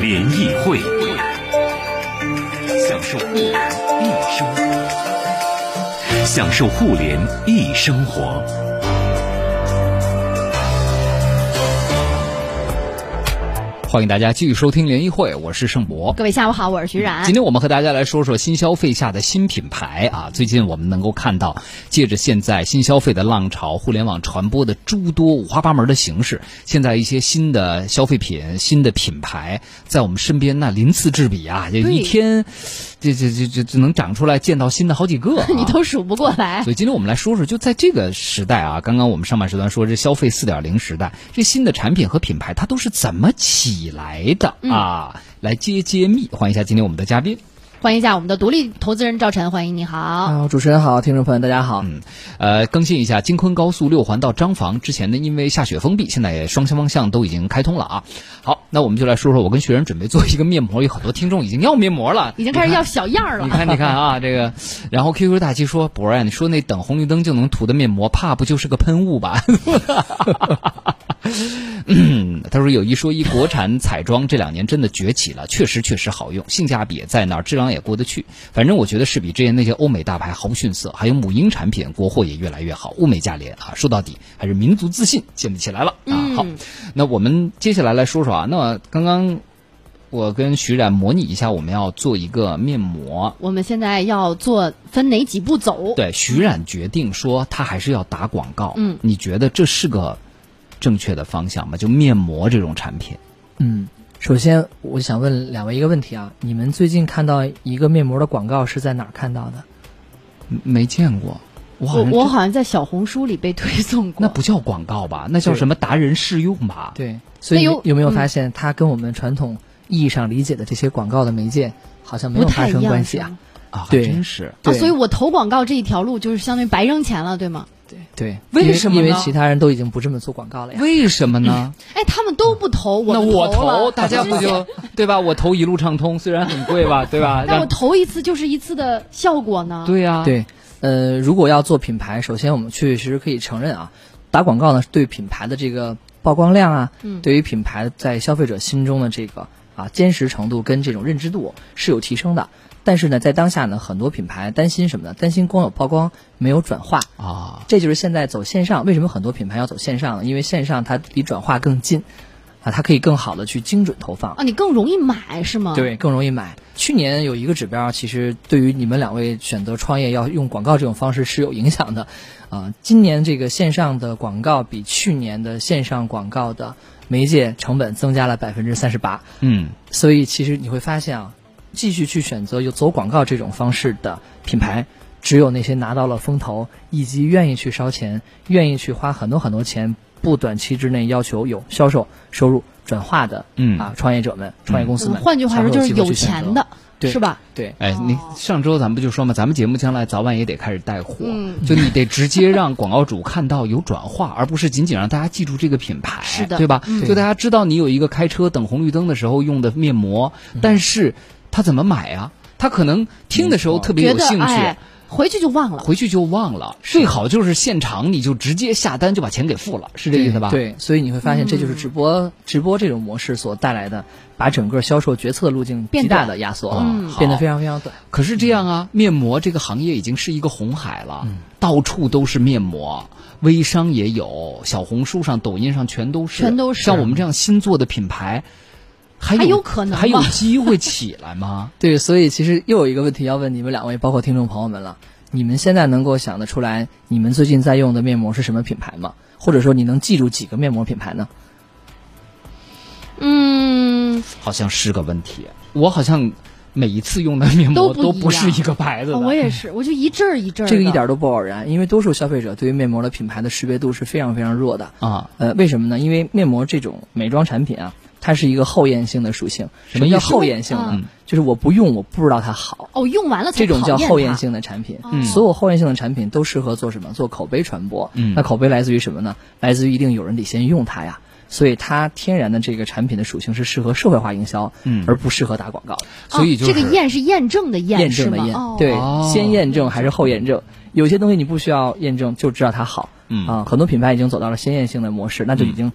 联谊会，享受互联易生活，享受互联易生活。欢迎大家继续收听联谊会，我是盛博。各位下午好，我是徐冉今。天我们和大家来说说新消费下的新品牌啊。最近我们能够看到，借着现在新消费的浪潮，互联网传播的诸多五花八门的形式，现在一些新的消费品、新的品牌在我们身边那鳞次栉比啊，就一天，这这这这这能长出来见到新的好几个、啊，你都数不过来所。以今天我们来说说，就在这个时代啊，刚刚我们上半时段说这消费四点零时代，这新的产品和品牌它都是怎么起来的啊？来揭揭秘，欢迎一下今天我们的嘉宾。欢迎一下我们的独立投资人赵晨，欢迎你好。啊，主持人好，听众朋友大家好。嗯，呃，更新一下京昆高速六环到张房之前呢，因为下雪封闭，现在也双方向都已经开通了啊。好，那我们就来说说，我跟学人准备做一个面膜，有很多听众已经要面膜了，已经开始要小样了。你看，你看啊，这个，然后 QQ 大七说，博儿，你说那等红绿灯就能涂的面膜，怕不就是个喷雾吧？嗯，他说有一说一，国产彩妆这两年真的崛起了，确实确实好用，性价比也在那儿，质量也过得去。反正我觉得是比之前那些欧美大牌毫不逊色，还有母婴产品国货也越来越好，物美价廉啊。说到底还是民族自信建立起来了啊。好，那我们接下来来说说啊，那刚刚我跟徐冉模拟一下，我们要做一个面膜。我们现在要做分哪几步走？对，徐冉决定说他还是要打广告。嗯，你觉得这是个正确的方向吗？就面膜这种产品，嗯，首先我想问两位一个问题啊，你们最近看到一个面膜的广告是在哪儿看到的？没见过，我好像我我好像在小红书里被推送过。那不叫广告吧？那叫什么达人试用吧？对，所以有有没有嗯发现，它跟我们传统意义上理解的这些广告的媒介好像没有发生关系啊？啊，还对真是。啊，所以我投广告这一条路就是相当于白扔钱了，对吗？对，为因因为什么呢其他人都已经不这么做广告了呀。为什么呢？哎，他们都不投，那我投，大家不就对吧？我投一路畅通，虽然很贵吧，对吧？但我投一次就是一次的效果呢？对呀，对，呃，如果要做品牌，首先我们确确实可以承认啊，打广告呢对品牌的这个曝光量啊，嗯对于品牌在消费者心中的这个啊坚实程度跟这种认知度是有提升的。但是呢，在当下呢，很多品牌担心什么呢？担心光有曝光没有转化，啊，这就是现在走线上，为什么很多品牌要走线上呢？因为线上它离转化更近，啊，它可以更好的去精准投放。啊，你更容易买是吗？，对，更容易买。去年有一个指标，其实对于你们两位选择创业要用广告这种方式是有影响的，啊、今年这个线上的广告比去年的线上广告的媒介成本增加了百分之三十八，嗯，所以其实你会发现啊，继续去选择有走广告这种方式的品牌，只有那些拿到了风投，以及愿意去烧钱、愿意去花很多很多钱，不短期之内要求有销售收入转化的，嗯。啊，创业者们、创业公司们，嗯。换句话说就是有钱的，对。是吧？对。哎，你上周咱们不就说嘛，咱们节目将来早晚也得开始带货，嗯。就你得直接让广告主看到有转化，而不是仅仅让大家记住这个品牌，是的。对吧？嗯。就大家知道你有一个开车等红绿灯的时候用的面膜，嗯。但是他怎么买啊？他可能听的时候特别有兴趣。哎，回去就忘了。回去就忘了，最好就是现场你就直接下单就把钱给付了，是这意思吧？，对，所以你会发现这嗯就是直播、直播这种模式所带来的，把整个销售决策路径极大的压缩了，嗯变得非常非常短。可是这样啊，面膜这个行业已经是一个红海了，嗯到处都是面膜，微商也有，小红书上、抖音上全都是，全都是像我们这样新做的品牌，还有还有可能吗还有机会起来吗？对，所以其实又有一个问题要问你们两位，包括听众朋友们了。你们现在能够想得出来，你们最近在用的面膜是什么品牌吗？或者说你能记住几个面膜品牌呢？嗯，好像是个问题。我好像每一次用的面膜都不都不是一个牌子的。哦我也是，我就一阵儿一阵儿。这个一点都不偶然，因为多数消费者对于面膜的品牌的识别度是非常非常弱的。啊，呃，为什么呢？因为面膜这种美妆产品啊，它是一个后验性的属性。什么叫后验性呢？嗯就是我不用，我不知道它好。哦，用完了才这种叫后验。性的产品，嗯所有后验性的产品都适合做什么？做口碑传播。嗯那口碑来自于什么呢？来自于一定有人得先用它呀。所以它天然的这个产品的属性是适合社会化营销，嗯而不适合打广告。所以就是、哦、这个验是验证的验，验证的验，对，哦先验证还是后验证？有些东西你不需要验证就知道它好，嗯啊，很多品牌已经走到了先验性的模式，那就已经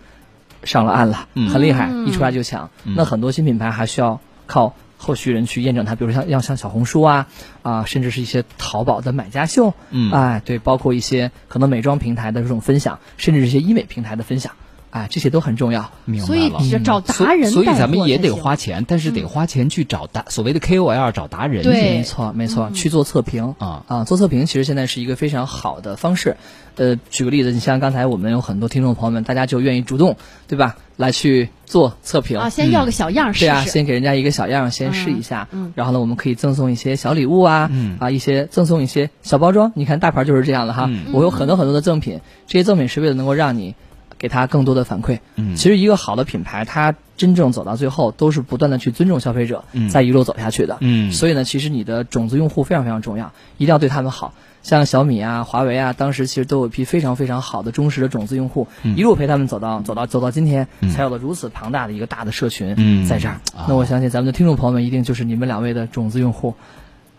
上了岸了，嗯。很厉害，嗯。一出来就抢。嗯。那很多新品牌还需要靠后续人去验证它，比如说像要像小红书啊啊，甚至是一些淘宝的买家秀，嗯。哎，对，包括一些可能美妆平台的这种分享，甚至是一些医美平台的分享，哎，这些都很重要。明白所以找达人所以，所以咱们也得花钱，但是得花钱去找达、所谓的 KOL 找达人。对没错，没错，去做测评啊啊，做测评其实现在是一个非常好的方式。呃，举个例子，你像刚才我们有很多听众朋友们，大家就愿意主动，对吧，来去做测评啊，先要个小样儿试试。对啊，先给人家一个小样儿，先试一下。嗯嗯然后呢，我们可以赠送一些小礼物啊，嗯啊，一些赠送一些小包装。你看大牌就是这样的哈，嗯我有很多很多的赠品，这些赠品是为了能够让你给他更多的反馈。嗯其实一个好的品牌，它真正走到最后，都是不断的去尊重消费者，嗯再一路走下去的。嗯所以呢，其实你的种子用户非常非常重要，一定要对他们好。像小米啊、华为啊，当时其实都有一批非常非常好的忠实的种子用户，嗯一路陪他们走到走到走到今天，嗯才有了如此庞大的一个大的社群嗯在这儿。啊那我相信咱们的听众朋友们一定就是你们两位的种子用户。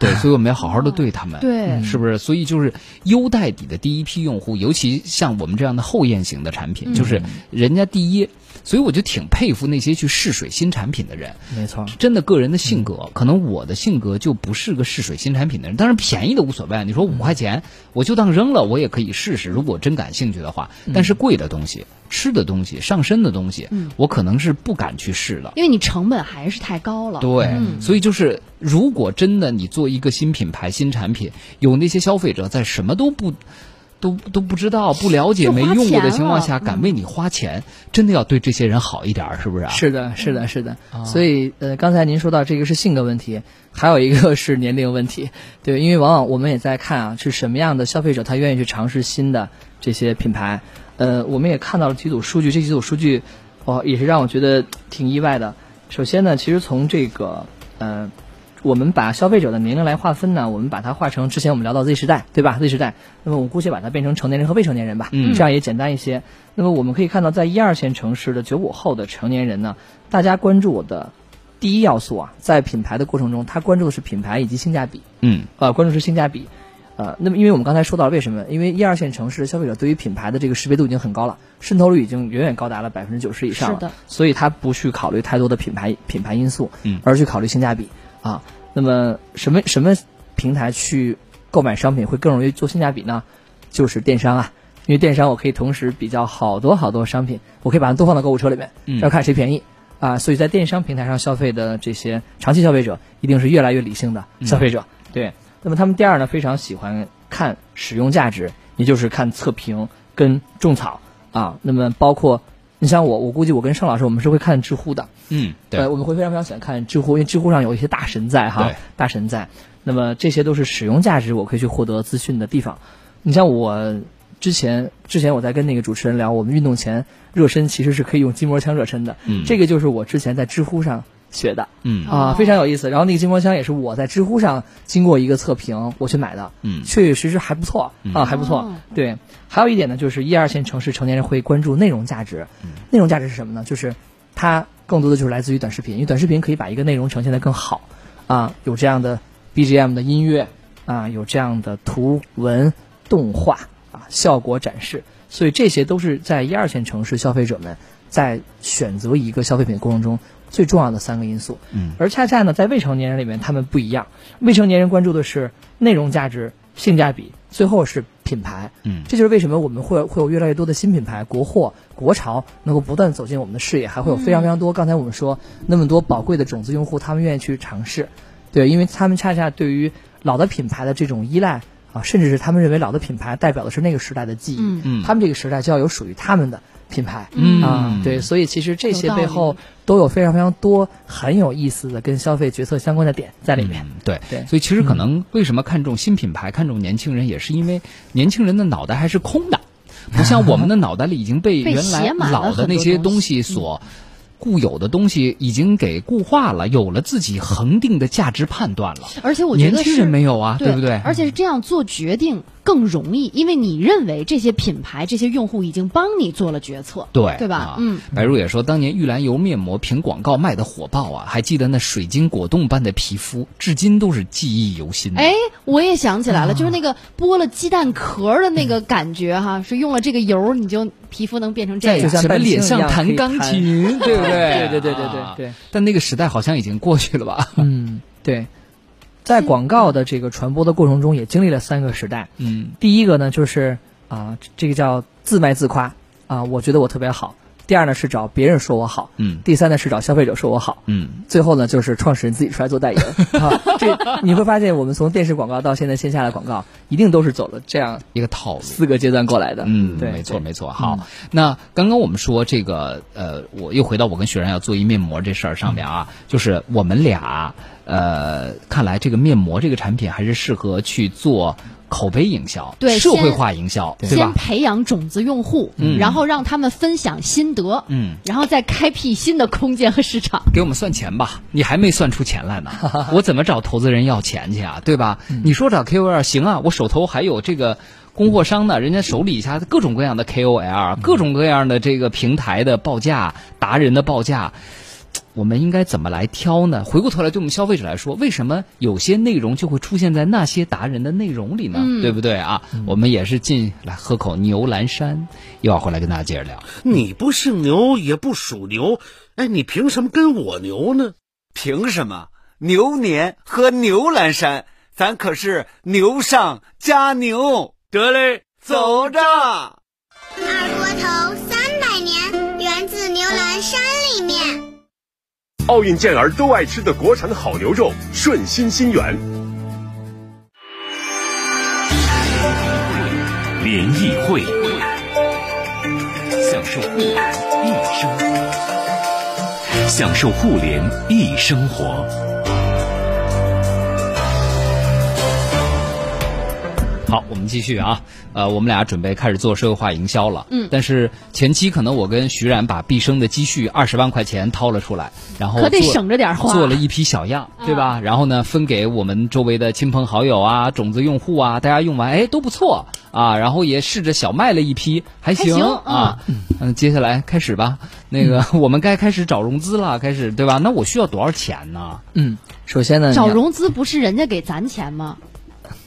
对，所以我们要好好的对他们。对是不是？所以就是优待底的第一批用户，尤其像我们这样的后验型的产品，嗯就是人家第一，所以我就挺佩服那些去试水新产品的人。没错，真的个人的性格，可能我的性格就不是个试水新产品的人。当然便宜的无所谓，你说五块钱，我就当扔了，我也可以试试。如果真感兴趣的话，但是贵的东西、吃的东西、上身的东西，我可能是不敢去试的。因为你成本还是太高了。对，嗯所以就是，如果真的你做一个新品牌、新产品，有那些消费者在什么都不都都不知道、不了解、没用过的情况下，敢嗯为你花钱，真的要对这些人好一点儿，是不是啊？是的，是的，是的。啊所以呃，刚才您说到这个是性格问题，还有一个是年龄问题。对，因为往往我们也在看啊，是什么样的消费者他愿意去尝试新的这些品牌。呃，我们也看到了几组数据，这几组数据哦也是让我觉得挺意外的。首先呢，其实从这个呃。我们把消费者的年龄来划分呢，我们把它划成之前我们聊到 Z 时代，对吧？Z 时代，那么我姑且把它变成成年人和未成年人吧，嗯这样也简单一些。那么我们可以看到，在一二线城市的九五后的成年人呢，大家关注的第一要素啊，在品牌的过程中，他关注的是品牌以及性价比，嗯呃，关注是性价比。呃，那么因为我们刚才说到了为什么？因为一二线城市的消费者对于品牌的这个识别度已经很高了，渗透率已经远远高达了百分之九十以上了，是的所以他不去考虑太多的品牌品牌因素，嗯而去考虑性价比啊。那么什么什么平台去购买商品会更容易做性价比呢？就是电商啊，因为电商我可以同时比较好多好多商品，我可以把它都放到购物车里面，嗯要看谁便宜啊。所以在电商平台上消费的这些长期消费者，一定是越来越理性的消费者。对，那么他们第二呢，非常喜欢看使用价值，也就是看测评跟种草啊。那么包括你像我，我估计我跟盛老师，我们是会看知乎的。嗯，对呃，，我们会非常非常喜欢看知乎，因为知乎上有一些大神在哈，大神在。那么这些都是使用价值，我可以去获得资讯的地方。你像我之前之前我在跟那个主持人聊，我们运动前热身其实是可以用筋膜枪热身的，嗯这个就是我之前在知乎上学的。嗯啊，哦非常有意思。然后那个金光枪也是我在知乎上经过一个测评我去买的，嗯确确实实还不错啊，还不错。哦对，还有一点呢，就是一二线城市成年人会关注内容价值。内容价值是什么呢？就是它更多的就是来自于短视频，因为短视频可以把一个内容呈现的更好啊，有这样的 BGM 的音乐啊，有这样的图文动画啊，效果展示。所以这些都是在一二线城市消费者们在选择一个消费品过程中最重要的三个因素。嗯而恰恰呢，在未成年人里面，他们不一样。未成年人关注的是内容价值、性价比，最后是品牌。嗯这就是为什么我们会会有越来越多的新品牌、国货、国潮能够不断走进我们的视野，还会有非常非常多。刚才我们说那么多宝贵的种子用户，他们愿意去尝试，对，因为他们恰恰对于老的品牌的这种依赖啊，甚至是他们认为老的品牌代表的是那个时代的记忆，嗯嗯他们这个时代就要有属于他们的品牌。嗯啊，对，所以其实这些背后都有非常非常多很有意思的跟消费决策相关的点在里面。嗯对对所以其实可能为什么看重新品牌、看重年轻人，也是因为年轻人的脑袋还是空的，不像我们的脑袋里已经被 被原来老的那些东东西所。固有的东西已经给固化了，有了自己恒定的价值判断了。而且我觉得年轻人没有啊，对不对？而且是这样做决定更容易，因为你认为这些品牌、这些用户已经帮你做了决策，对对吧？啊嗯，白如也说，当年玉兰油面膜凭广告卖的火爆啊，还记得那水晶果冻般的皮肤，至今都是记忆犹新。哎，我也想起啊来了，就是那个剥了鸡蛋壳的那个感觉哈，是用了这个油，你就皮肤能变成这样。脸青一样可上弹钢琴，对不对？对对对对对啊对。但那个时代好像已经过去了吧？嗯，对，在广告的这个传播的过程中，也经历了三个时代。嗯第一个呢，就是啊、这个叫自卖自夸啊、我觉得我特别好。第二呢是找别人说我好，嗯第三呢是找消费者说我好，嗯，最后呢就是创始人自己出来做代言 啊。这你会发现，我们从电视广告到现在线下的广告，一定都是走了这样一个套路。四个阶段过来的。嗯，对，没错没错。好，那刚刚我们说这个，呃，我又回到我跟雪然要做一面膜这事儿上面啊，就是我们俩，呃，看来这个面膜这个产品还是适合去做口碑营销，对社会化营销，对先？培养种子用户，嗯然后让他们分享心得，嗯，然后再开辟新的空间和市场。给我们算钱吧，你还没算出钱来呢，我怎么找投资人要钱去啊？对吧？你说找 KOL 行啊，我手头还有这个供货商呢，人家手里下各种各样的 KOL，各种各样的这个平台的报价、达人的报价。我们应该怎么来挑呢？回过头来，对我们消费者来说，为什么有些内容就会出现在那些达人的内容里呢？嗯对不对啊？我们也是进来喝口牛栏山，又要回来跟大家接着聊。你不姓牛也不属牛，哎，你凭什么跟我牛呢？凭什么？牛年喝牛栏山，咱可是牛上加牛。得嘞，走着。二锅头三百年，源自牛栏山里面。奥运健儿都爱吃的国产好牛肉，顺心心源。联谊会，享受互联一生，享受互联一生活。好，我们继续啊，呃，我们俩准备开始做社会化营销了。嗯但是前期可能我跟徐冉把毕生的积蓄二十万块钱掏了出来，然后可得做省着点花做了一批小样，对吧？然后呢，分给我们周围的亲朋好友啊、种子用户啊，大家用完哎都不错啊，然后也试着小卖了一批，还行还行啊。嗯，接下来开始吧，那个、我们该开始找融资了，开始对吧？那我需要多少钱呢？嗯，首先呢，找融资不是人家给咱钱吗？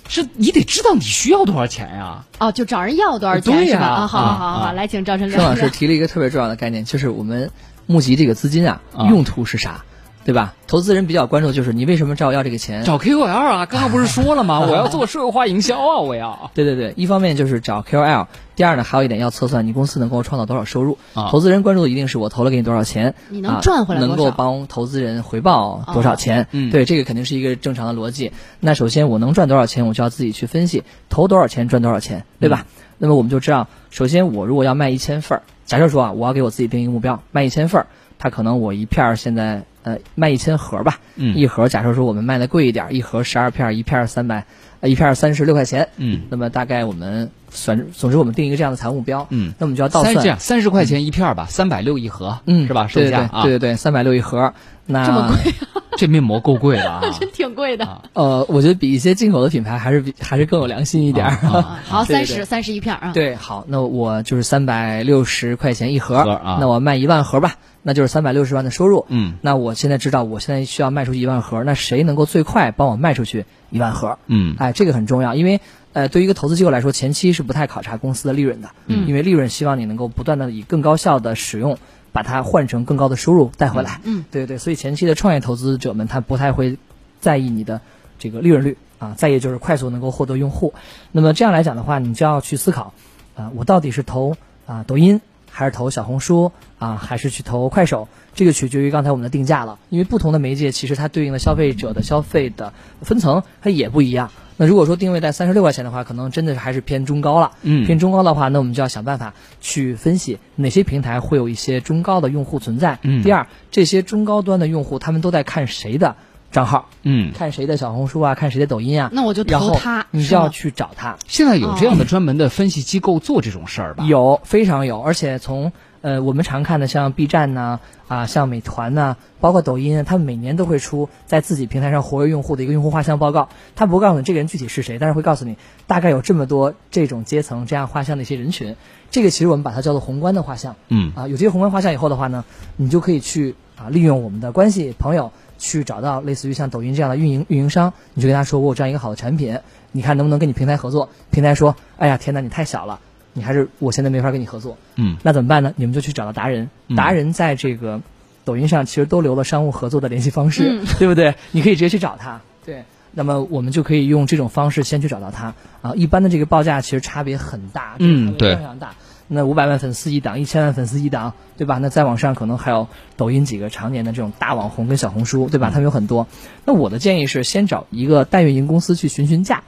是你得知道你需要多少钱呀、哦，就找人要多少钱对呀是吧？啊，好好好啊好，啊来，请赵晨郑老师聊聊。提了一个特别重要的概念，就是我们募集这个资金啊，啊用途是啥，对吧？投资人比较关注的就是你为什么找我要这个钱？找 KOL 啊，刚刚不是说了吗？我要做社会化营销啊，我要。对对对，一方面就是找 KOL，第二呢还有一点要测算你公司能够创造多少收入。啊投资人关注的一定是我投了给你多少钱，你能啊赚回来多少能够帮投资人回报多少钱？嗯对，这个肯定是一个正常的逻辑。那首先我能赚多少钱，我就要自己去分析，投多少钱赚多少钱，对吧？那么我们就知道，首先我如果要卖一千份儿，假设说啊，我要给我自己定一个目标，卖一千份儿，它可能我一片儿现在呃卖一千盒吧，嗯一盒假设说我们卖的贵一点，一盒十二片，一片三百，呃一片三十六块钱，嗯那么大概我们算，总之我们定一个这样的财务目标，嗯那我们就要倒算，三这样，三十块钱一片吧，三百六一盒，嗯，是吧？售对对价啊，对对对，三百六一盒，那这么贵，这面膜够贵的啊。真挺贵的。啊呃，我觉得比一些进口的品牌还是比还是更有良心一点。啊啊 好，三十三十一片啊。对，好，那我就是三百六十块钱一盒，盒啊那我卖一万盒吧，那就是三百六十万的收入。嗯那我现在知道，我现在需要卖出去一万盒，那谁能够最快帮我卖出去一万盒？嗯哎，这个很重要，因为呃，对于一个投资机构来说，前期是不太考察公司的利润的，嗯因为利润希望你能够不断的以更高效的使用，把它换成更高的收入带回来。嗯，对对，所以前期的创业投资者们他不太会在意你的这个利润率啊，在意就是快速能够获得用户。那么这样来讲的话，你就要去思考，啊，我到底是投啊抖音，还是投小红书啊，还是去投快手？这个取决于刚才我们的定价了，因为不同的媒介其实它对应的消费者的消费的分层它也不一样。那如果说定位在三十六块钱的话，可能真的还是偏中高了。嗯偏中高的话，那我们就要想办法去分析哪些平台会有一些中高的用户存在。嗯第二，这些中高端的用户他们都在看谁的账号，嗯，看谁的小红书啊，看谁的抖音啊。那我就然后投他，你就要去找他。现在有这样的专门的分析机构做这种事儿吧？有非常有，而且从呃我们常看的像 B 站呐啊像美团呐、包括抖音，他们每年都会出在自己平台上活跃用户的一个用户画像报告。他不告诉你这个人具体是谁，但是会告诉你大概有这么多这种阶层这样画像的一些人群。这个其实我们把它叫做宏观的画像。嗯啊，有这些宏观画像以后的话呢，你就可以去啊利用我们的关系朋友去找到类似于像抖音这样的运营运营商，你就跟他说我有这样一个好的产品，你看能不能跟你平台合作？平台说，哎呀天哪，你太小了，你还是我现在没法跟你合作。嗯那怎么办呢？你们就去找到达人，嗯达人在这个抖音上其实都留了商务合作的联系方式，嗯对不对？你可以直接去找他。对，那么我们就可以用这种方式先去找到他啊。一般的这个报价其实差别很大，嗯对非常大。那五百万粉丝一档，一千万粉丝一档，对吧？那再往上可能还有抖音几个常年的这种大网红跟小红书，对吧？他们有很多。那我的建议是先找一个代运营公司去询询价，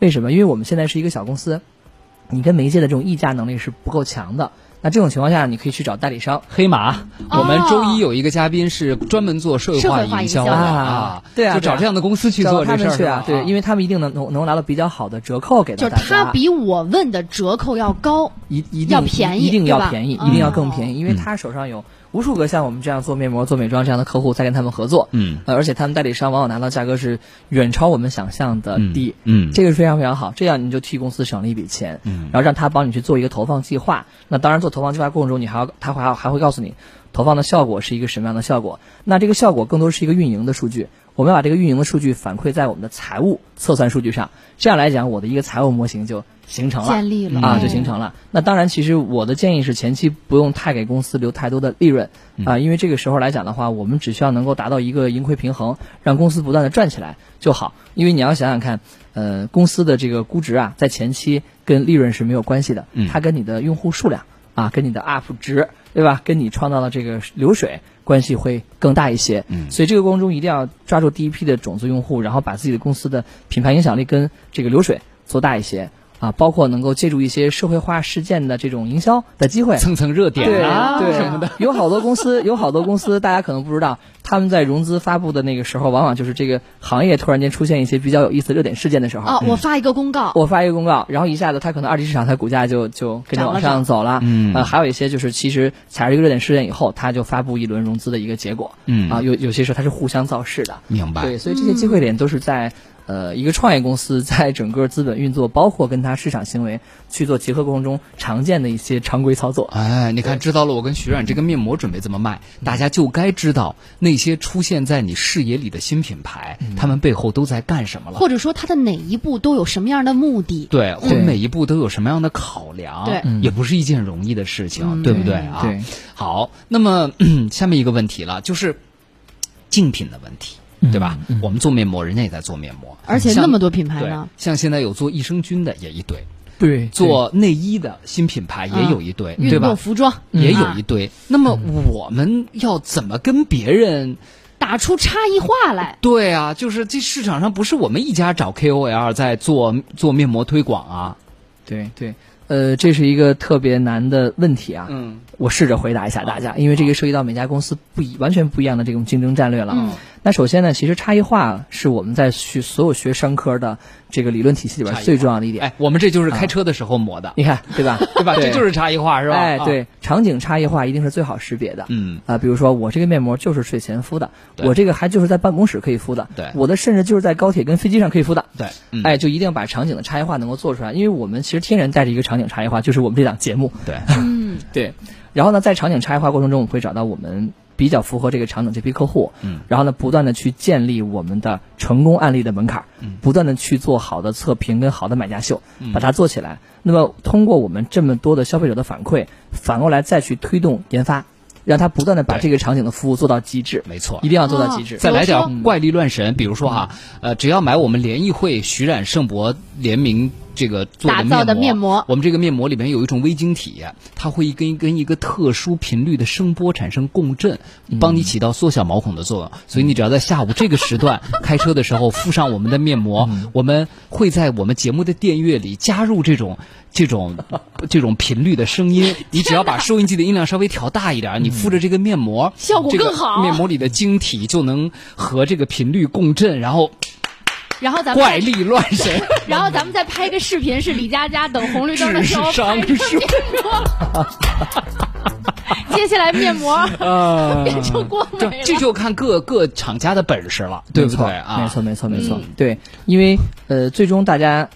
为什么？因为我们现在是一个小公司，你跟媒介的这种议价能力是不够强的。那这种情况下，你可以去找代理商。黑马，哦我们周一有一个嘉宾是专门做社会化营销的啊，对啊就找这样的公司去做这事儿啊，对，因为为他们一定能能能拿到比较好的折扣给到大就是。他比我问的折扣要高。一一定要便宜一定要便宜，嗯一定要更便宜，因为嗯他手上有无数个像我们这样做面膜、做美妆这样的客户在跟他们合作，嗯呃，而且他们代理商往往拿到价格是远超我们想象的低，嗯这个是非常非常好，这样你就替公司省了一笔钱，嗯然后让他帮你去做一个投放计划。那当然做投放计划过程中，你还要他还要还会告诉你投放的效果是一个什么样的效果。那这个效果更多是一个运营的数据，我们把这个运营的数据反馈在我们的财务测算数据上，这样来讲，我的一个财务模型就形成了，建立了啊，哦就形成了。那当然，其实我的建议是前期不用太给公司留太多的利润啊，因为这个时候来讲的话，我们只需要能够达到一个盈亏平衡，让公司不断的赚起来就好。因为你要想想看，呃，公司的这个估值啊，在前期跟利润是没有关系的，嗯它跟你的用户数量啊，跟你的 UP 值，对吧？跟你创造的这个流水关系会更大一些。嗯所以这个过程中一定要抓住第一批的种子用户，然后把自己的公司的品牌影响力跟这个流水做大一些。啊，包括能够借助一些社会化事件的这种营销的机会，蹭蹭热点啊对什么的。有好多公司，有好多公司，大家可能不知道，他们在融资发布的那个时候，往往就是这个行业突然间出现一些比较有意思的热点事件的时候。哦，我发一个公告，我发一个公告，然后一下子它可能二级市场它股价就就跟着往上走了。嗯呃，还有一些就是其实踩着一个热点事件以后，它就发布一轮融资的一个结果。嗯啊，有有些时候它是互相造势的。明白对，所以这些机会点都是在。呃，一个创业公司在整个资本运作，包括跟它市场行为去做结合过程中常见的一些常规操作。哎，你看，知道了我跟徐冉这个面膜准备这么卖，大家就该知道那些出现在你视野里的新品牌，他们背后都在干什么了。或者说它的哪一步都有什么样的目的？对，或者每一步都有什么样的考量，对也不是一件容易的事情，对不对啊？对。好，那么 下面一个问题了，就是竞品的问题。对吧？我们做面膜，人家也在做面膜，而且那么多品牌呢。像现在有做益生菌的也一堆，对做内衣的新品牌也有一堆，对运吧动？服装也有啊一堆。那么我们要怎么跟别人？打出差异化来。对啊，就是这市场上不是我们一家找 KOL 在做做面膜推广啊。对对，呃，这是一个特别难的问题啊。嗯，我试着回答一下大家，因为这个涉及到每家公司不一完全不一样的这种竞争战略了。嗯那首先呢，其实差异化是我们在学所有学商科的这个理论体系里边最重要的一点。哎，我们这就是开车的时候磨的，你看，对吧？对吧？这就是差异化，是吧？哎，啊，对，场景差异化一定是最好识别的。嗯啊、比如说我这个面膜就是睡前敷的，我这个还就是在办公室可以敷的，对我的甚至就是在高铁跟飞机上可以敷的。对，嗯哎，就一定要把场景的差异化能够做出来，因为我们其实天然带着一个场景差异化，就是我们这档节目。对，嗯，对，然后呢，在场景差异化过程中，我们会找到我们比较符合这个场景这批客户，嗯，然后呢，不断的去建立我们的成功案例的门槛，嗯，不断的去做好的测评跟好的买家秀，嗯把它做起来。那么通过我们这么多的消费者的反馈，反过来再去推动研发，让他不断的把这个场景的服务做到极致，没错一。定要做到极致。再来点怪力乱神，比如说哈，呃，只要买我们联谊会徐冉圣博联名这个做打造的面面膜。我们这个面膜里面有一种微晶体，它会跟跟一个特殊频率的声波产生共振，帮你起到缩小毛孔的作用。所以你只要在下午这个时段开车的时候敷上我们的面膜，我们会在我们节目的电乐里加入这种。这种 这种频率的声音，你只要把收音机的音量稍微调大一点，你敷着这个面膜，效果这个更好面膜里的晶体就能和这个频率共振，然后然后咱们怪力乱神。然后咱们再拍个视频，是李佳佳等红绿灯的 时候智商拍的面膜。接下来面膜啊变成光这美了。这就看各各厂家的本事了，对不对啊？没错，没错，没错。对，因为呃，最终大家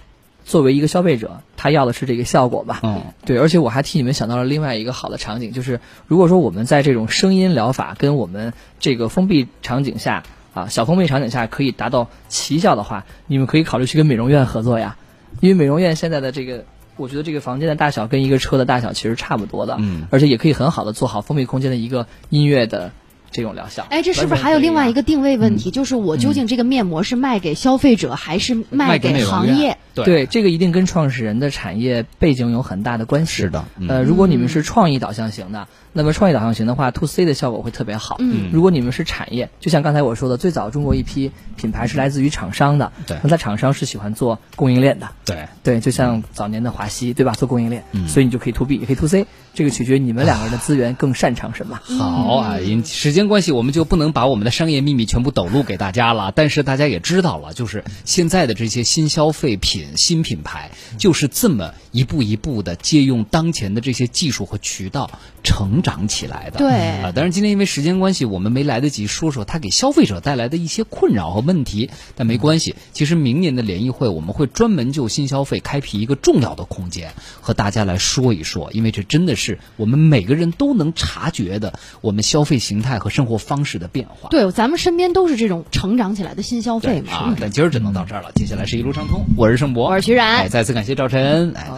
作为一个消费者，他要的是这个效果吧。嗯，对，而且我还替你们想到了另外一个好的场景，就是如果说我们在这种声音疗法跟我们这个封闭场景下啊，小封闭场景下可以达到奇效的话，你们可以考虑去跟美容院合作呀，因为美容院现在的这个。我觉得这个房间的大小跟一个车的大小其实差不多的，嗯而且也可以很好的做好封闭空间的一个音乐的这种疗效。哎，这是不是还有另外一个定位问题？就是我究竟这个面膜是卖给消费者，还是卖给行业？对对，这个一定跟创始人的产业背景有很大的关系。是的嗯呃，如果你们是创意导向型的，那么创业导向型的话，to C 的效果会特别好。嗯如果你们是产业，就像刚才我说的，最早中国一批品牌是来自于厂商的，对那在厂商是喜欢做供应链的。对，对，就像早年的华西，对吧？做供应链，嗯所以你就可以 to B，也可以 to C，这个取决于你们两个人的资源更擅长什么。好啊，因时间关系，我们就不能把我们的商业秘密全部抖露给大家了。但是大家也知道了，就是现在的这些新消费品、新品牌，就是这么一步一步的借用当前的这些技术和渠道成长起来的。对啊，当然今天因为时间关系，我们没来得及说说它给消费者带来的一些困扰和问题，但没关系。其实明年的联谊会，我们会专门就新消费开辟一个重要的空间，和大家来说一说，因为这真的是我们每个人都能察觉的我们消费形态和生活方式的变化。对，咱们身边都是这种成长起来的新消费嘛。啊，但今儿只能到这儿了，接下来是一路畅通，我是盛博，我是徐然哎，再次感谢赵晨，哎。